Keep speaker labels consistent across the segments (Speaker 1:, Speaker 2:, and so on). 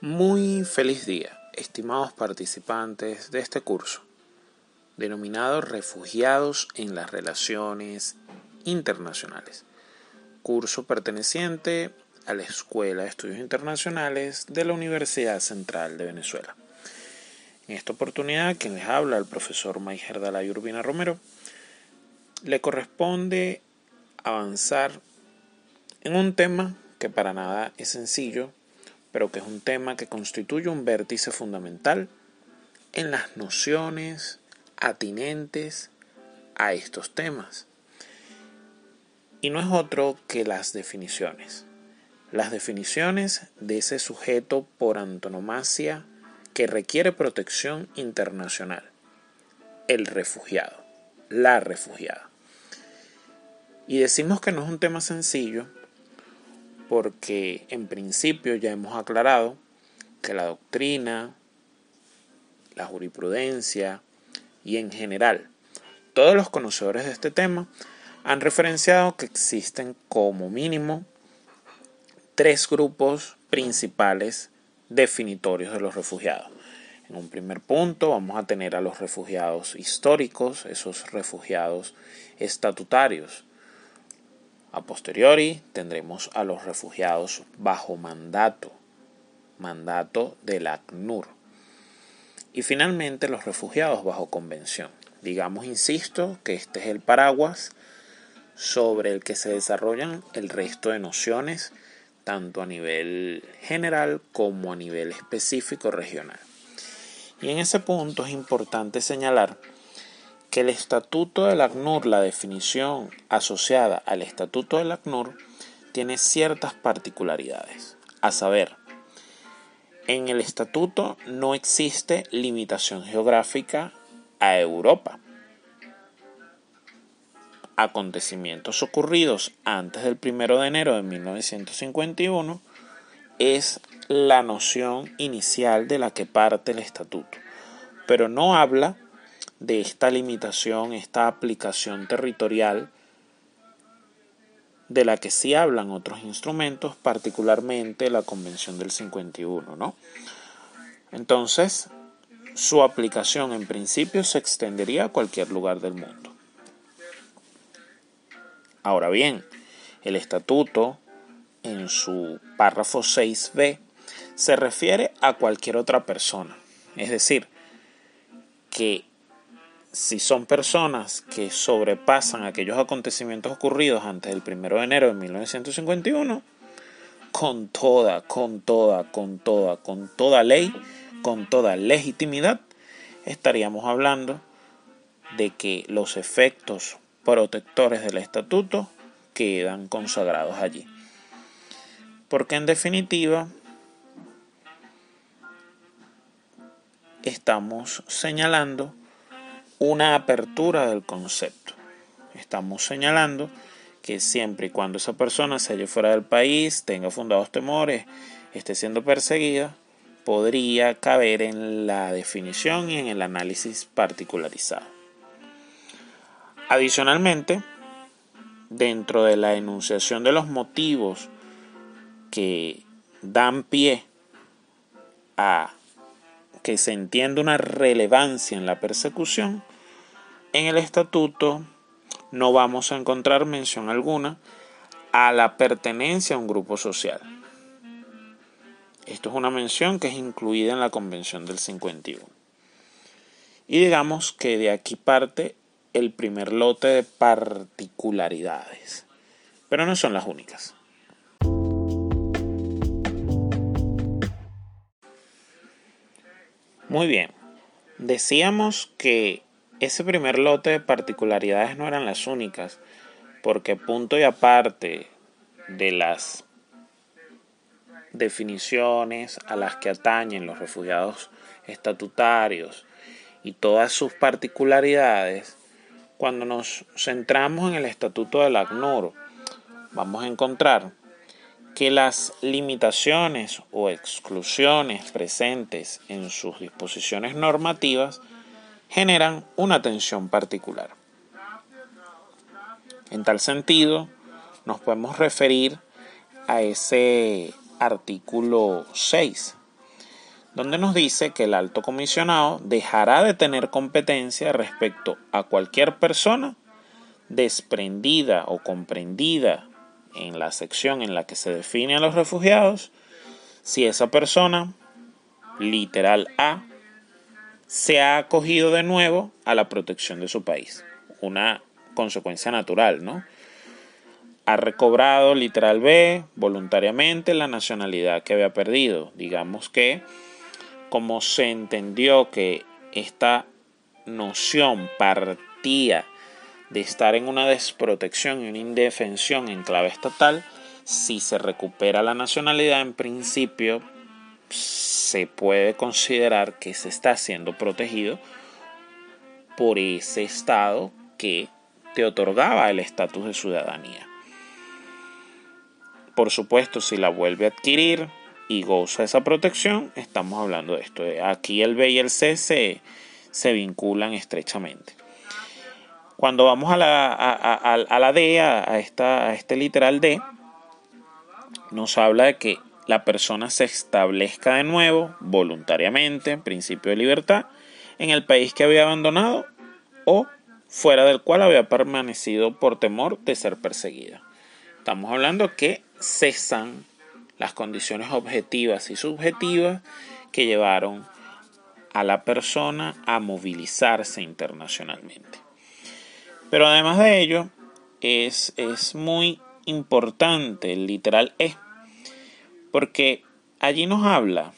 Speaker 1: Muy feliz día, estimados participantes de este curso, denominado Refugiados en las Relaciones Internacionales, curso perteneciente a la Escuela de Estudios Internacionales de la Universidad Central de Venezuela. En esta oportunidad, quien les habla, el profesor Maiger Dalay Urbina Romero, le corresponde avanzar en un tema que para nada es sencillo, pero que es un tema que constituye un vértice fundamental en las nociones atinentes a estos temas. Y no es otro que las definiciones. Las definiciones de ese sujeto por antonomasia que requiere protección internacional. El refugiado, la refugiada. Y decimos que no es un tema sencillo porque en principio ya hemos aclarado que la doctrina, la jurisprudencia y en general todos los conocedores de este tema han referenciado que existen como mínimo tres grupos principales definitorios de los refugiados. En un primer punto vamos a tener a los refugiados históricos, esos refugiados estatutarios, a posteriori tendremos a los refugiados bajo mandato, mandato del ACNUR. Y finalmente los refugiados bajo convención. Digamos, insisto, que este es el paraguas sobre el que se desarrollan el resto de nociones, tanto a nivel general como a nivel específico regional. Y en ese punto es importante señalar que el estatuto del ACNUR, la definición asociada al estatuto del ACNUR, tiene ciertas particularidades. A saber, en el estatuto no existe limitación geográfica a Europa. Acontecimientos ocurridos antes del 1 de enero de 1951 es la noción inicial de la que parte el estatuto, pero no habla de esta limitación, esta aplicación territorial de la que sí hablan otros instrumentos, particularmente la Convención del 51, ¿no? Entonces, su aplicación en principio se extendería a cualquier lugar del mundo. Ahora bien, el estatuto en su párrafo 6b se refiere a cualquier otra persona, es decir, que si son personas que sobrepasan aquellos acontecimientos ocurridos antes del 1 de enero de 1951, con toda, con toda, con toda, con toda ley, con toda legitimidad, estaríamos hablando de que los efectos protectores del estatuto quedan consagrados allí. Porque en definitiva estamos señalando una apertura del concepto. Estamos señalando que siempre y cuando esa persona se halle fuera del país, tenga fundados temores, esté siendo perseguida, podría caber en la definición y en el análisis particularizado. Adicionalmente, dentro de la enunciación de los motivos que dan pie a que se entienda una relevancia en la persecución, en el estatuto no vamos a encontrar mención alguna a la pertenencia a un grupo social. Esto es una mención que es incluida en la Convención del 51. Y digamos que de aquí parte el primer lote de particularidades, pero no son las únicas. Muy bien, decíamos que ese primer lote de particularidades no eran las únicas, porque punto y aparte de las definiciones a las que atañen los refugiados estatutarios y todas sus particularidades, cuando nos centramos en el estatuto del ACNUR, vamos a encontrar que las limitaciones o exclusiones presentes en sus disposiciones normativas generan una tensión particular. En tal sentido, nos podemos referir a ese artículo 6 donde nos dice que el alto comisionado dejará de tener competencia respecto a cualquier persona desprendida o comprendida en la sección en la que se define a los refugiados si esa persona, literal A, se ha acogido de nuevo a la protección de su país. Una consecuencia natural, ¿no? Ha recobrado, literal B, voluntariamente la nacionalidad que había perdido. Digamos que, como se entendió que esta noción partía de estar en una desprotección y una indefensión en clave estatal, si se recupera la nacionalidad, en principio se puede considerar que se está siendo protegido por ese Estado que te otorgaba el estatus de ciudadanía. Por supuesto, si la vuelve a adquirir y goza esa protección, estamos hablando de esto. Aquí el B y el C se, se vinculan estrechamente. Cuando vamos a la, a, la D, esta, a este literal D, nos habla de que la persona se establezca de nuevo voluntariamente, principio de libertad, en el país que había abandonado o fuera del cual había permanecido por temor de ser perseguida. Estamos hablando que cesan las condiciones objetivas y subjetivas que llevaron a la persona a movilizarse internacionalmente. Pero además de ello, es, es muy importante el literal E, porque allí nos habla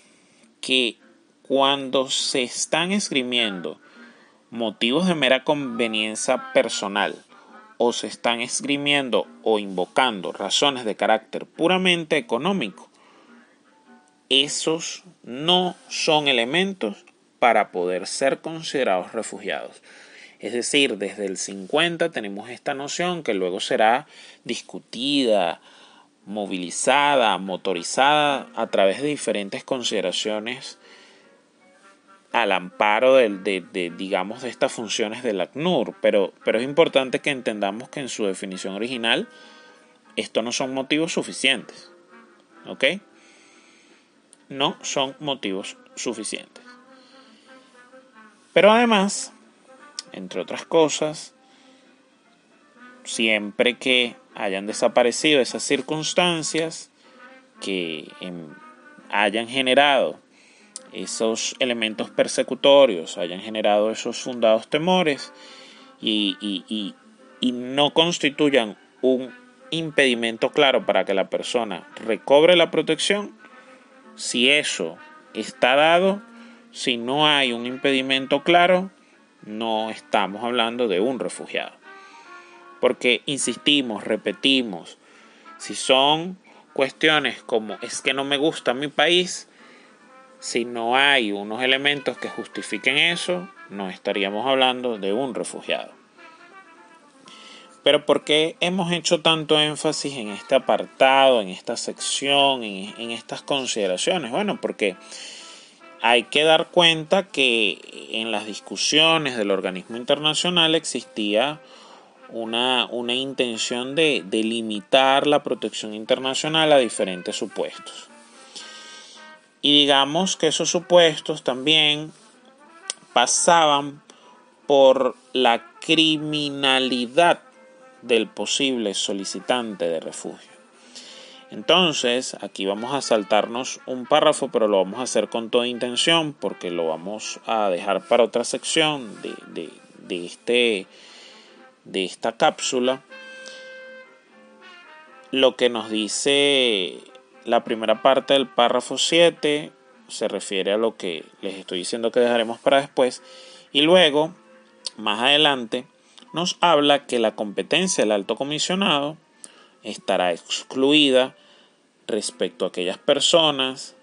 Speaker 1: que cuando se están esgrimiendo motivos de mera conveniencia personal o se están esgrimiendo o invocando razones de carácter puramente económico, esos no son elementos para poder ser considerados refugiados. Es decir, desde el 50 tenemos esta noción que luego será discutida, movilizada, motorizada a través de diferentes consideraciones al amparo de, digamos, de estas funciones del ACNUR. Pero, pero es importante que entendamos que en su definición original esto no son motivos suficientes. ¿Ok? No son motivos suficientes. Pero además, entre otras cosas, siempre que hayan desaparecido esas circunstancias que hayan generado esos elementos persecutorios, hayan generado esos fundados temores y, y no constituyan un impedimento claro para que la persona recobre la protección, si eso está dado, si no hay un impedimento claro, no estamos hablando de un refugiado. Porque insistimos, repetimos, si son cuestiones como es que no me gusta mi país, si no hay unos elementos que justifiquen eso, no estaríamos hablando de un refugiado. Pero ¿por qué hemos hecho tanto énfasis en este apartado, en esta sección, en, en estas consideraciones? Bueno, porque hay que dar cuenta que en las discusiones del organismo internacional existía una, una intención de, de limitar la protección internacional a diferentes supuestos. Y digamos que esos supuestos también pasaban por la criminalidad del posible solicitante de refugio. Entonces, aquí vamos a saltarnos un párrafo, pero lo vamos a hacer con toda intención porque lo vamos a dejar para otra sección de, este, de esta cápsula. Lo que nos dice la primera parte del párrafo 7 se refiere a lo que les estoy diciendo que dejaremos para después. Y luego, más adelante, nos habla que la competencia del alto comisionado estará excluida respecto a aquellas personas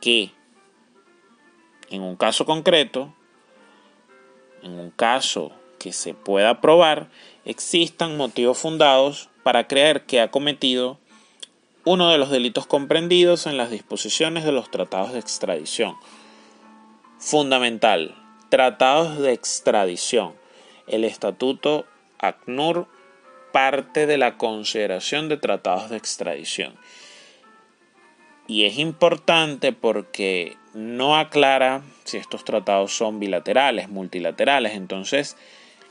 Speaker 1: que en un caso concreto, en un caso que se pueda probar, existan motivos fundados para creer que ha cometido uno de los delitos comprendidos en las disposiciones de los tratados de extradición. Fundamental, tratados de extradición. El Estatuto ACNUR parte de la consideración de tratados de extradición. Y es importante porque no aclara si estos tratados son bilaterales, multilaterales. Entonces,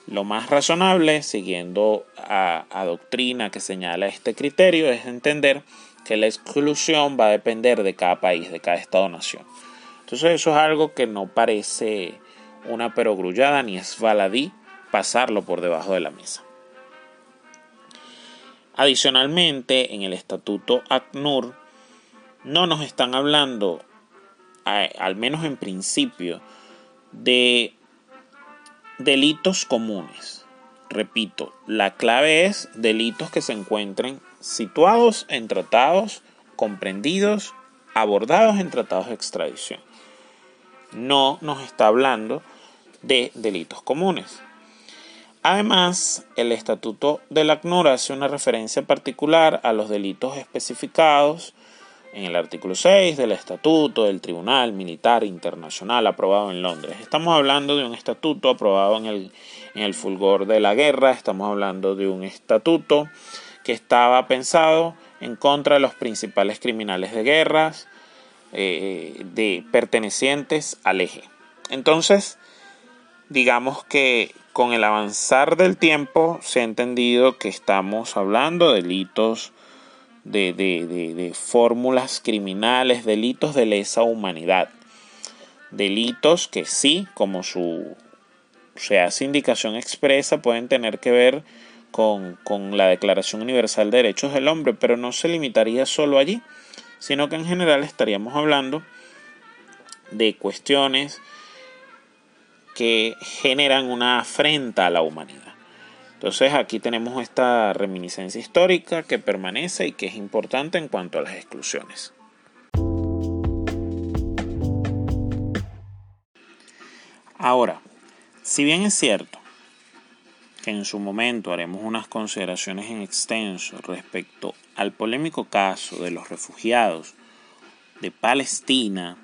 Speaker 1: lo más razonable, siguiendo a, doctrina que señala este criterio, es entender que la exclusión va a depender de cada país, de cada Estado-nación. Entonces eso es algo que no parece una perogrullada ni es baladí pasarlo por debajo de la mesa. Adicionalmente, en el Estatuto ACNUR no nos están hablando, al menos en principio, de delitos comunes. Repito, la clave es delitos que se encuentren situados en tratados, comprendidos, abordados en tratados de extradición. No nos está hablando de delitos comunes. Además, el Estatuto del ACNUR hace una referencia particular a los delitos especificados en el artículo 6 del Estatuto del Tribunal Militar Internacional aprobado en Londres. Estamos hablando de un estatuto aprobado en el, en el fulgor de la guerra, estamos hablando de un estatuto que estaba pensado en contra de los principales criminales de guerras eh, de pertenecientes al eje. Entonces, digamos que con el avanzar del tiempo se ha entendido que estamos hablando de delitos de, de, fórmulas criminales, delitos de lesa humanidad. Delitos que sí, como su se hace indicación expresa, pueden tener que ver con, con la Declaración Universal de Derechos del Hombre, pero no se limitaría solo allí, sino que en general estaríamos hablando de cuestiones que generan una afrenta a la humanidad. Entonces aquí tenemos esta reminiscencia histórica que permanece y que es importante en cuanto a las exclusiones. Ahora, si bien es cierto que en su momento haremos unas consideraciones en extenso respecto al polémico caso de los refugiados de Palestina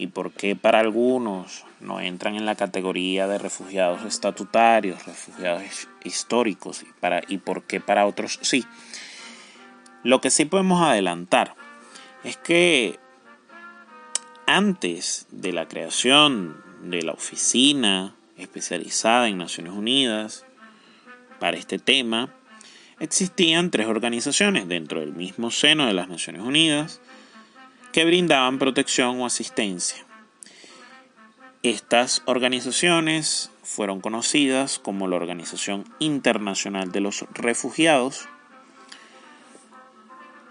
Speaker 1: y por qué para algunos no entran en la categoría de refugiados estatutarios, refugiados históricos y, para, y por qué para otros sí. Lo que sí podemos adelantar es que antes de la creación de la oficina especializada en Naciones Unidas para este tema, existían tres organizaciones dentro del mismo seno de las Naciones Unidas que brindaban protección o asistencia. Estas organizaciones fueron conocidas como la Organización Internacional de los Refugiados,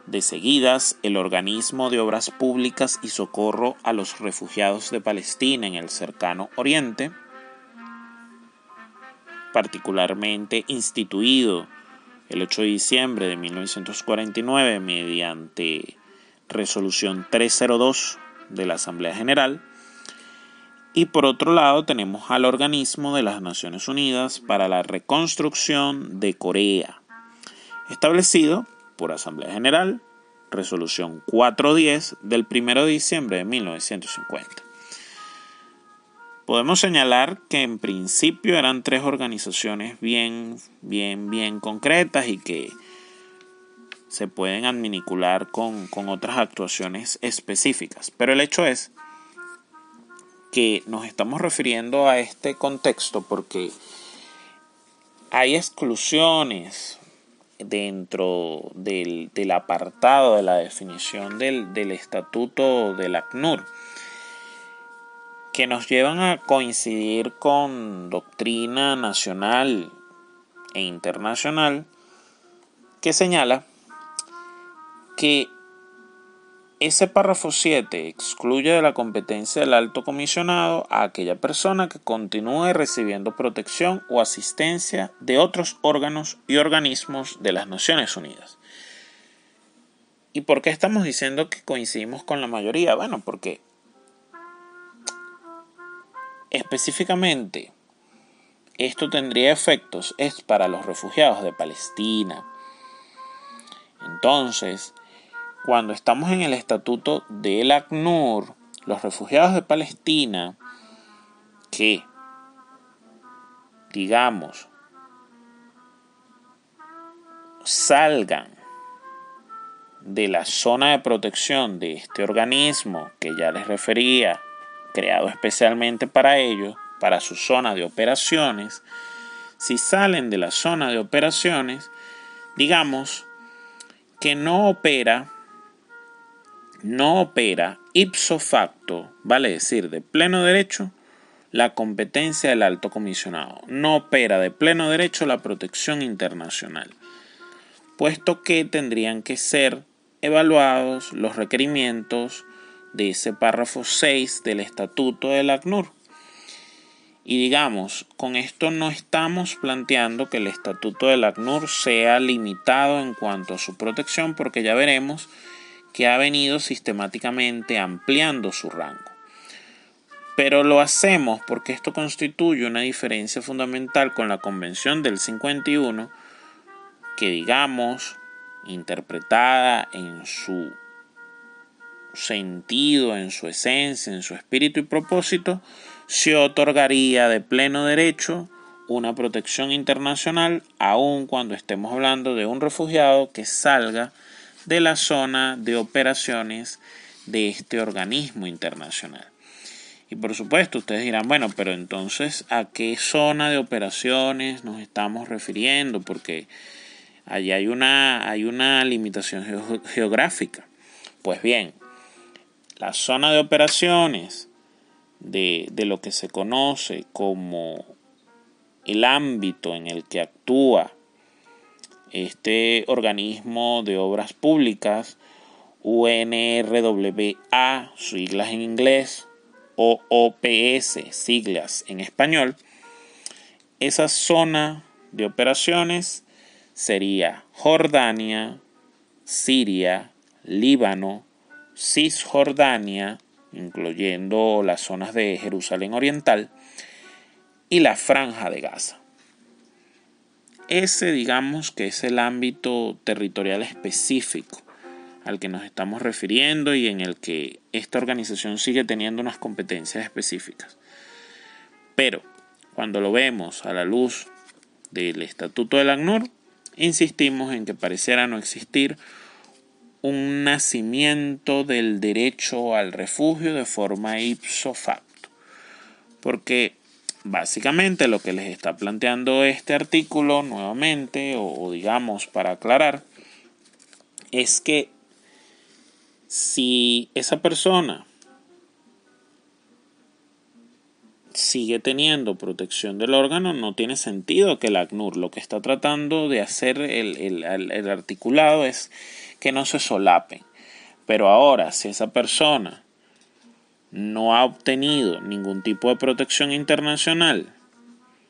Speaker 1: de seguidas el Organismo de Obras Públicas y Socorro a los Refugiados de Palestina en el cercano Oriente, particularmente instituido el 8 de diciembre de 1949 mediante resolución 302 de la Asamblea General. Y por otro lado tenemos al organismo de las Naciones Unidas para la Reconstrucción de Corea, establecido por Asamblea General, resolución 410 del 1 de diciembre de 1950. Podemos señalar que en principio eran tres organizaciones bien, bien, bien concretas y que se pueden adminicular con, con otras actuaciones específicas. Pero el hecho es que nos estamos refiriendo a este contexto porque hay exclusiones dentro del, del apartado de la definición del, del estatuto del ACNUR que nos llevan a coincidir con doctrina nacional e internacional que señala que ese párrafo 7 excluye de la competencia del alto comisionado a aquella persona que continúe recibiendo protección o asistencia de otros órganos y organismos de las Naciones Unidas. ¿Y por qué estamos diciendo que coincidimos con la mayoría? Bueno, porque específicamente esto tendría efectos es para los refugiados de Palestina. Entonces, cuando estamos en el estatuto del ACNUR, los refugiados de Palestina que, digamos, salgan de la zona de protección de este organismo que ya les refería, creado especialmente para ello, para su zona de operaciones, si salen de la zona de operaciones, digamos que no opera, no opera ipso facto, vale decir, de pleno derecho, la competencia del alto comisionado. No opera de pleno derecho la protección internacional, puesto que tendrían que ser evaluados los requerimientos de ese párrafo 6 del Estatuto del ACNUR. Y digamos, con esto no estamos planteando que el Estatuto del ACNUR sea limitado en cuanto a su protección, porque ya veremos que ha venido sistemáticamente ampliando su rango. Pero lo hacemos porque esto constituye una diferencia fundamental con la Convención del 51, que digamos, interpretada en su sentido, en su esencia, en su espíritu y propósito, se otorgaría de pleno derecho una protección internacional, aun cuando estemos hablando de un refugiado que salga de la zona de operaciones de este organismo internacional. Y por supuesto, ustedes dirán, bueno, pero entonces, ¿a qué zona de operaciones nos estamos refiriendo? Porque allí hay una, hay una limitación geográfica. Pues bien, la zona de operaciones de, de lo que se conoce como el ámbito en el que actúa este organismo de obras públicas, UNRWA, siglas en inglés, o OPS, siglas en español, esa zona de operaciones sería Jordania, Siria, Líbano, Cisjordania, incluyendo las zonas de Jerusalén Oriental, y la franja de Gaza. Ese digamos que es el ámbito territorial específico al que nos estamos refiriendo y en el que esta organización sigue teniendo unas competencias específicas. Pero cuando lo vemos a la luz del Estatuto del ACNUR, insistimos en que pareciera no existir un nacimiento del derecho al refugio de forma ipso facto. Porque básicamente lo que les está planteando este artículo nuevamente, o, digamos para aclarar, es que si esa persona sigue teniendo protección del órgano, no tiene sentido que el ACNUR lo que está tratando de hacer el, articulado es que no se solapen. Pero ahora, si esa persona no ha obtenido ningún tipo de protección internacional,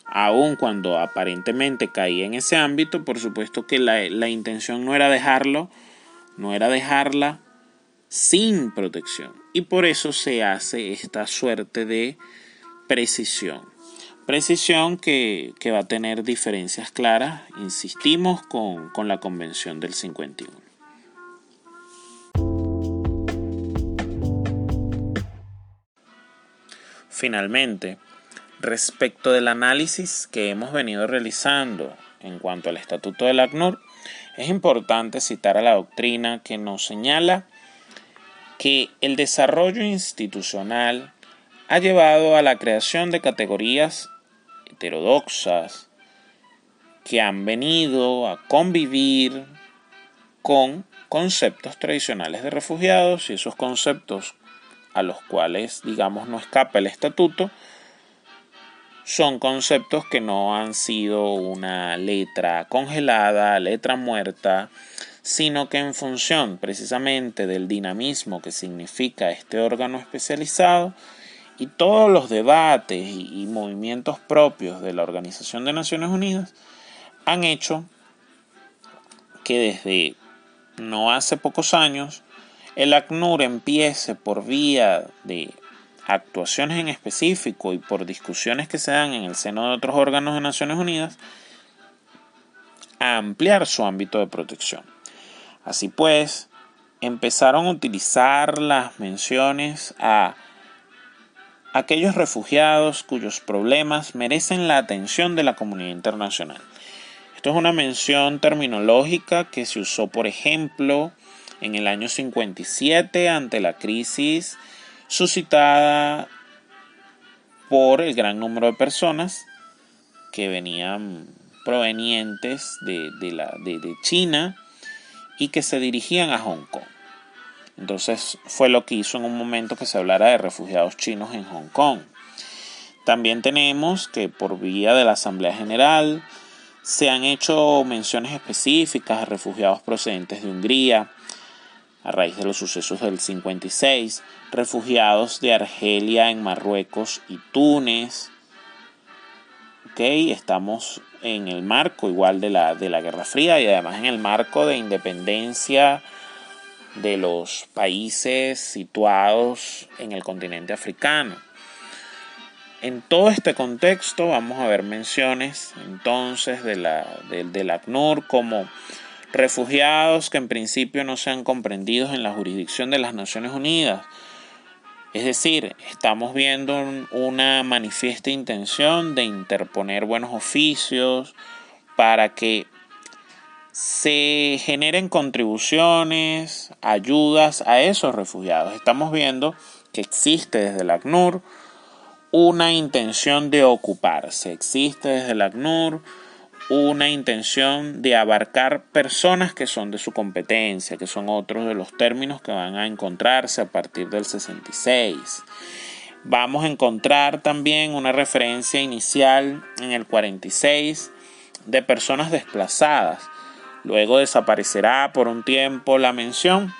Speaker 1: aun cuando aparentemente caía en ese ámbito, por supuesto que la, la intención no era dejarlo, no era dejarla sin protección. Y por eso se hace esta suerte de precisión. Precisión que, va a tener diferencias claras, insistimos, con, con la Convención del 51. Finalmente, respecto del análisis que hemos venido realizando en cuanto al Estatuto del ACNUR, es importante citar a la doctrina que nos señala que el desarrollo institucional ha llevado a la creación de categorías heterodoxas que han venido a convivir con conceptos tradicionales de refugiados y esos conceptos a los cuales, digamos, no escapa el estatuto, son conceptos que no han sido una letra congelada, letra muerta, sino que en función precisamente del dinamismo que significa este órgano especializado y todos los debates y, movimientos propios de la Organización de Naciones Unidas han hecho que desde no hace pocos años el ACNUR empiece por vía de actuaciones en específico y por discusiones que se dan en el seno de otros órganos de Naciones Unidas a ampliar su ámbito de protección. Así pues, empezaron a utilizar las menciones a aquellos refugiados cuyos problemas merecen la atención de la comunidad internacional. Esto es una mención terminológica que se usó, por ejemplo, en el año 57 ante la crisis suscitada por el gran número de personas que venían provenientes de, de China y que se dirigían a Hong Kong. Entonces fue lo que hizo en un momento que se hablara de refugiados chinos en Hong Kong. También tenemos que por vía de la Asamblea General se han hecho menciones específicas a refugiados procedentes de Hungría, a raíz de los sucesos del 56, refugiados de Argelia en Marruecos y Túnez. Estamos en el marco igual de la, de la Guerra Fría y además en el marco de independencia de los países situados en el continente africano. En todo este contexto vamos a ver menciones entonces de la, del ACNUR como refugiados que en principio no sean comprendidos en la jurisdicción de las Naciones Unidas. Es decir, estamos viendo una manifiesta intención de interponer buenos oficios para que se generen contribuciones, ayudas a esos refugiados. Estamos viendo que existe desde el ACNUR una intención de ocuparse. Existe desde el ACNUR una intención de abarcar personas que son de su competencia, que son otros de los términos que van a encontrarse a partir del 66. Vamos a encontrar también una referencia inicial en el 46 de personas desplazadas. Luego desaparecerá por un tiempo la mención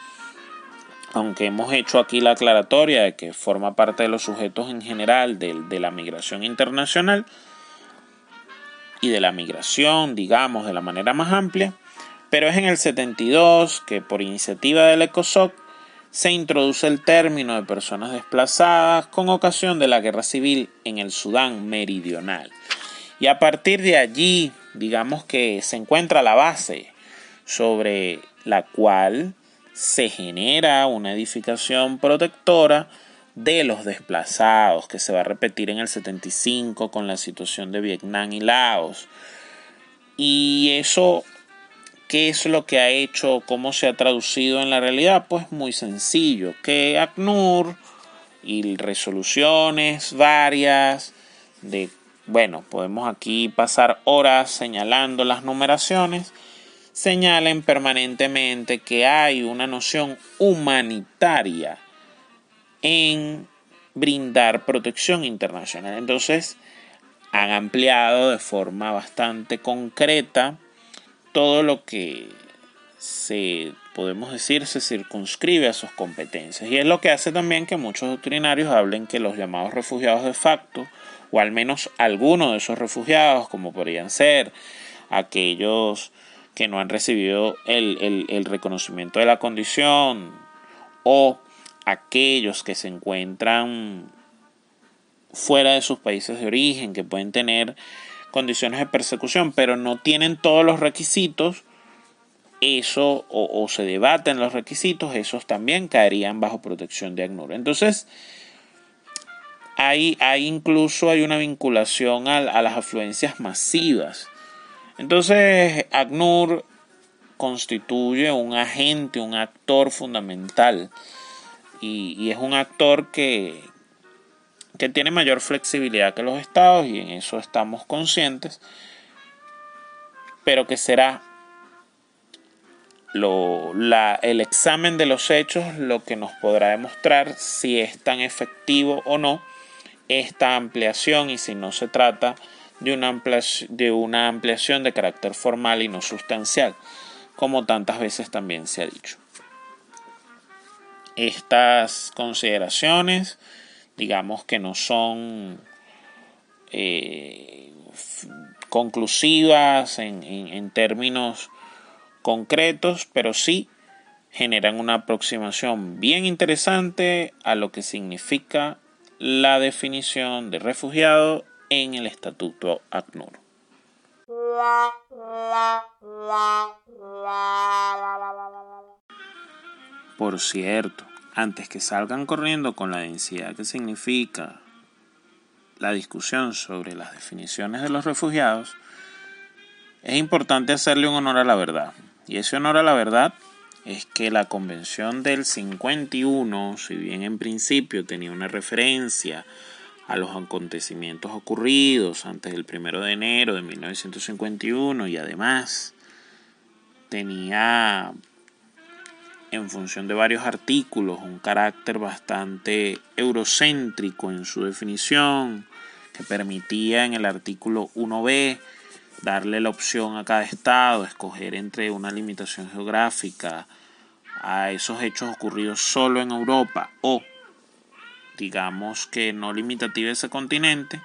Speaker 1: aunque hemos hecho aquí la aclaratoria de que forma parte de los sujetos en general de, la migración internacional y de la migración, digamos, de la manera más amplia, pero es en el 72 que por iniciativa del ECOSOC se introduce el término de personas desplazadas con ocasión de la guerra civil en el Sudán meridional. Y a partir de allí, digamos que se encuentra la base sobre la cual se genera una edificación protectora de los desplazados que se va a repetir en el 75 con la situación de Vietnam y Laos. Y eso, ¿qué es lo que ha hecho? ¿Cómo se ha traducido en la realidad? Pues muy sencillo, que ACNUR y resoluciones varias de, bueno, podemos aquí pasar horas señalando las numeraciones señalen permanentemente que hay una noción humanitaria en brindar protección internacional. Entonces, han ampliado de forma bastante concreta todo lo que se podemos decir se circunscribe a sus competencias y es lo que hace también que muchos doctrinarios hablen que los llamados refugiados de facto o al menos algunos de esos refugiados como podrían ser aquellos que no han recibido el, reconocimiento de la condición o aquellos que se encuentran fuera de sus países de origen, que pueden tener condiciones de persecución, pero no tienen todos los requisitos, eso o, se debaten los requisitos, esos también caerían bajo protección de ACNUR. Entonces, hay, incluso hay una vinculación a, a las afluencias masivas entonces, ACNUR constituye un agente, un actor fundamental y, es un actor que, que tiene mayor flexibilidad que los estados y en eso estamos conscientes, pero que será lo, la, el examen de los hechos lo que nos podrá demostrar si es tan efectivo o no esta ampliación y si no se trata de una, de una ampliación de carácter formal y no sustancial, como tantas veces también se ha dicho. Estas consideraciones, digamos que no son eh, conclusivas en, en términos concretos, pero sí generan una aproximación bien interesante a lo que significa la definición de refugiado en el Estatuto ACNUR. Por cierto, antes que salgan corriendo con la densidad que significa la discusión sobre las definiciones de los refugiados, es importante hacerle un honor a la verdad. Y ese honor a la verdad es que la Convención del 51, si bien en principio tenía una referencia a los acontecimientos ocurridos antes del 1 de enero de 1951 y además tenía en función de varios artículos un carácter bastante eurocéntrico en su definición que permitía en el artículo 1b darle la opción a cada estado, escoger entre una limitación geográfica a esos hechos ocurridos solo en Europa o digamos que no limitativa ese continente,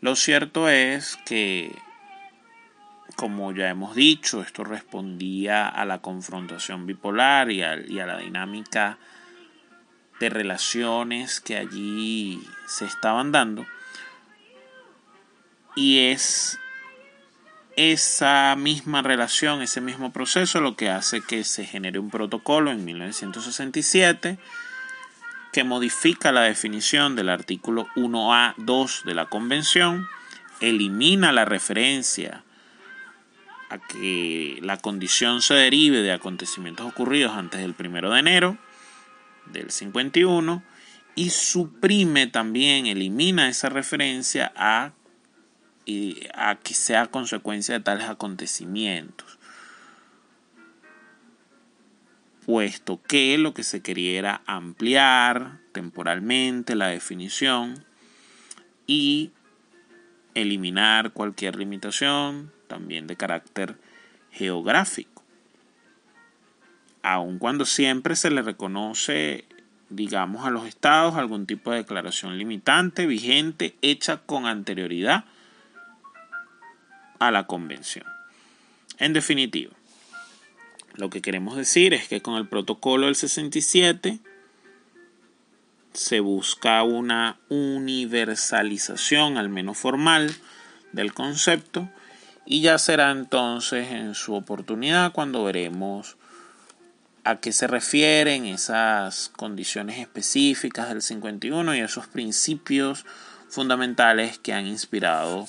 Speaker 1: lo cierto es que, como ya hemos dicho, esto respondía a la confrontación bipolar y a, la dinámica de relaciones que allí se estaban dando. Y es esa misma relación, ese mismo proceso, lo que hace que se genere un protocolo en 1967 que modifica la definición del artículo 1A2 de la Convención, elimina la referencia a que la condición se derive de acontecimientos ocurridos antes del 1 de enero del 51 y suprime también, elimina esa referencia a, a que sea consecuencia de tales acontecimientos. Puesto que lo que se quería era ampliar temporalmente la definición y eliminar cualquier limitación también de carácter geográfico. Aun cuando siempre se le reconoce, digamos, a los estados algún tipo de declaración limitante vigente hecha con anterioridad a la convención. En definitiva, lo que queremos decir es que con el protocolo del 67 se busca una universalización, al menos formal, del concepto y ya será entonces en su oportunidad cuando veremos a qué se refieren esas condiciones específicas del 51 y esos principios fundamentales que han inspirado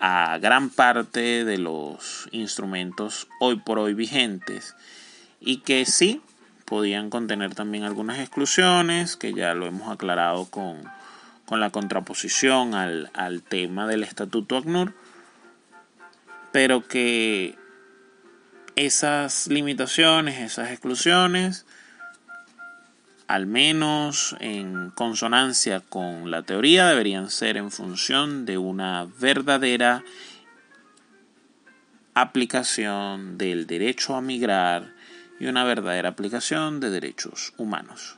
Speaker 1: a gran parte de los instrumentos hoy por hoy vigentes y que sí podían contener también algunas exclusiones, que ya lo hemos aclarado con, la contraposición al, al, tema del estatuto ACNUR, pero que esas limitaciones, esas exclusiones, al menos en consonancia con la teoría, deberían ser en función de una verdadera aplicación del derecho a migrar y una verdadera aplicación de derechos humanos.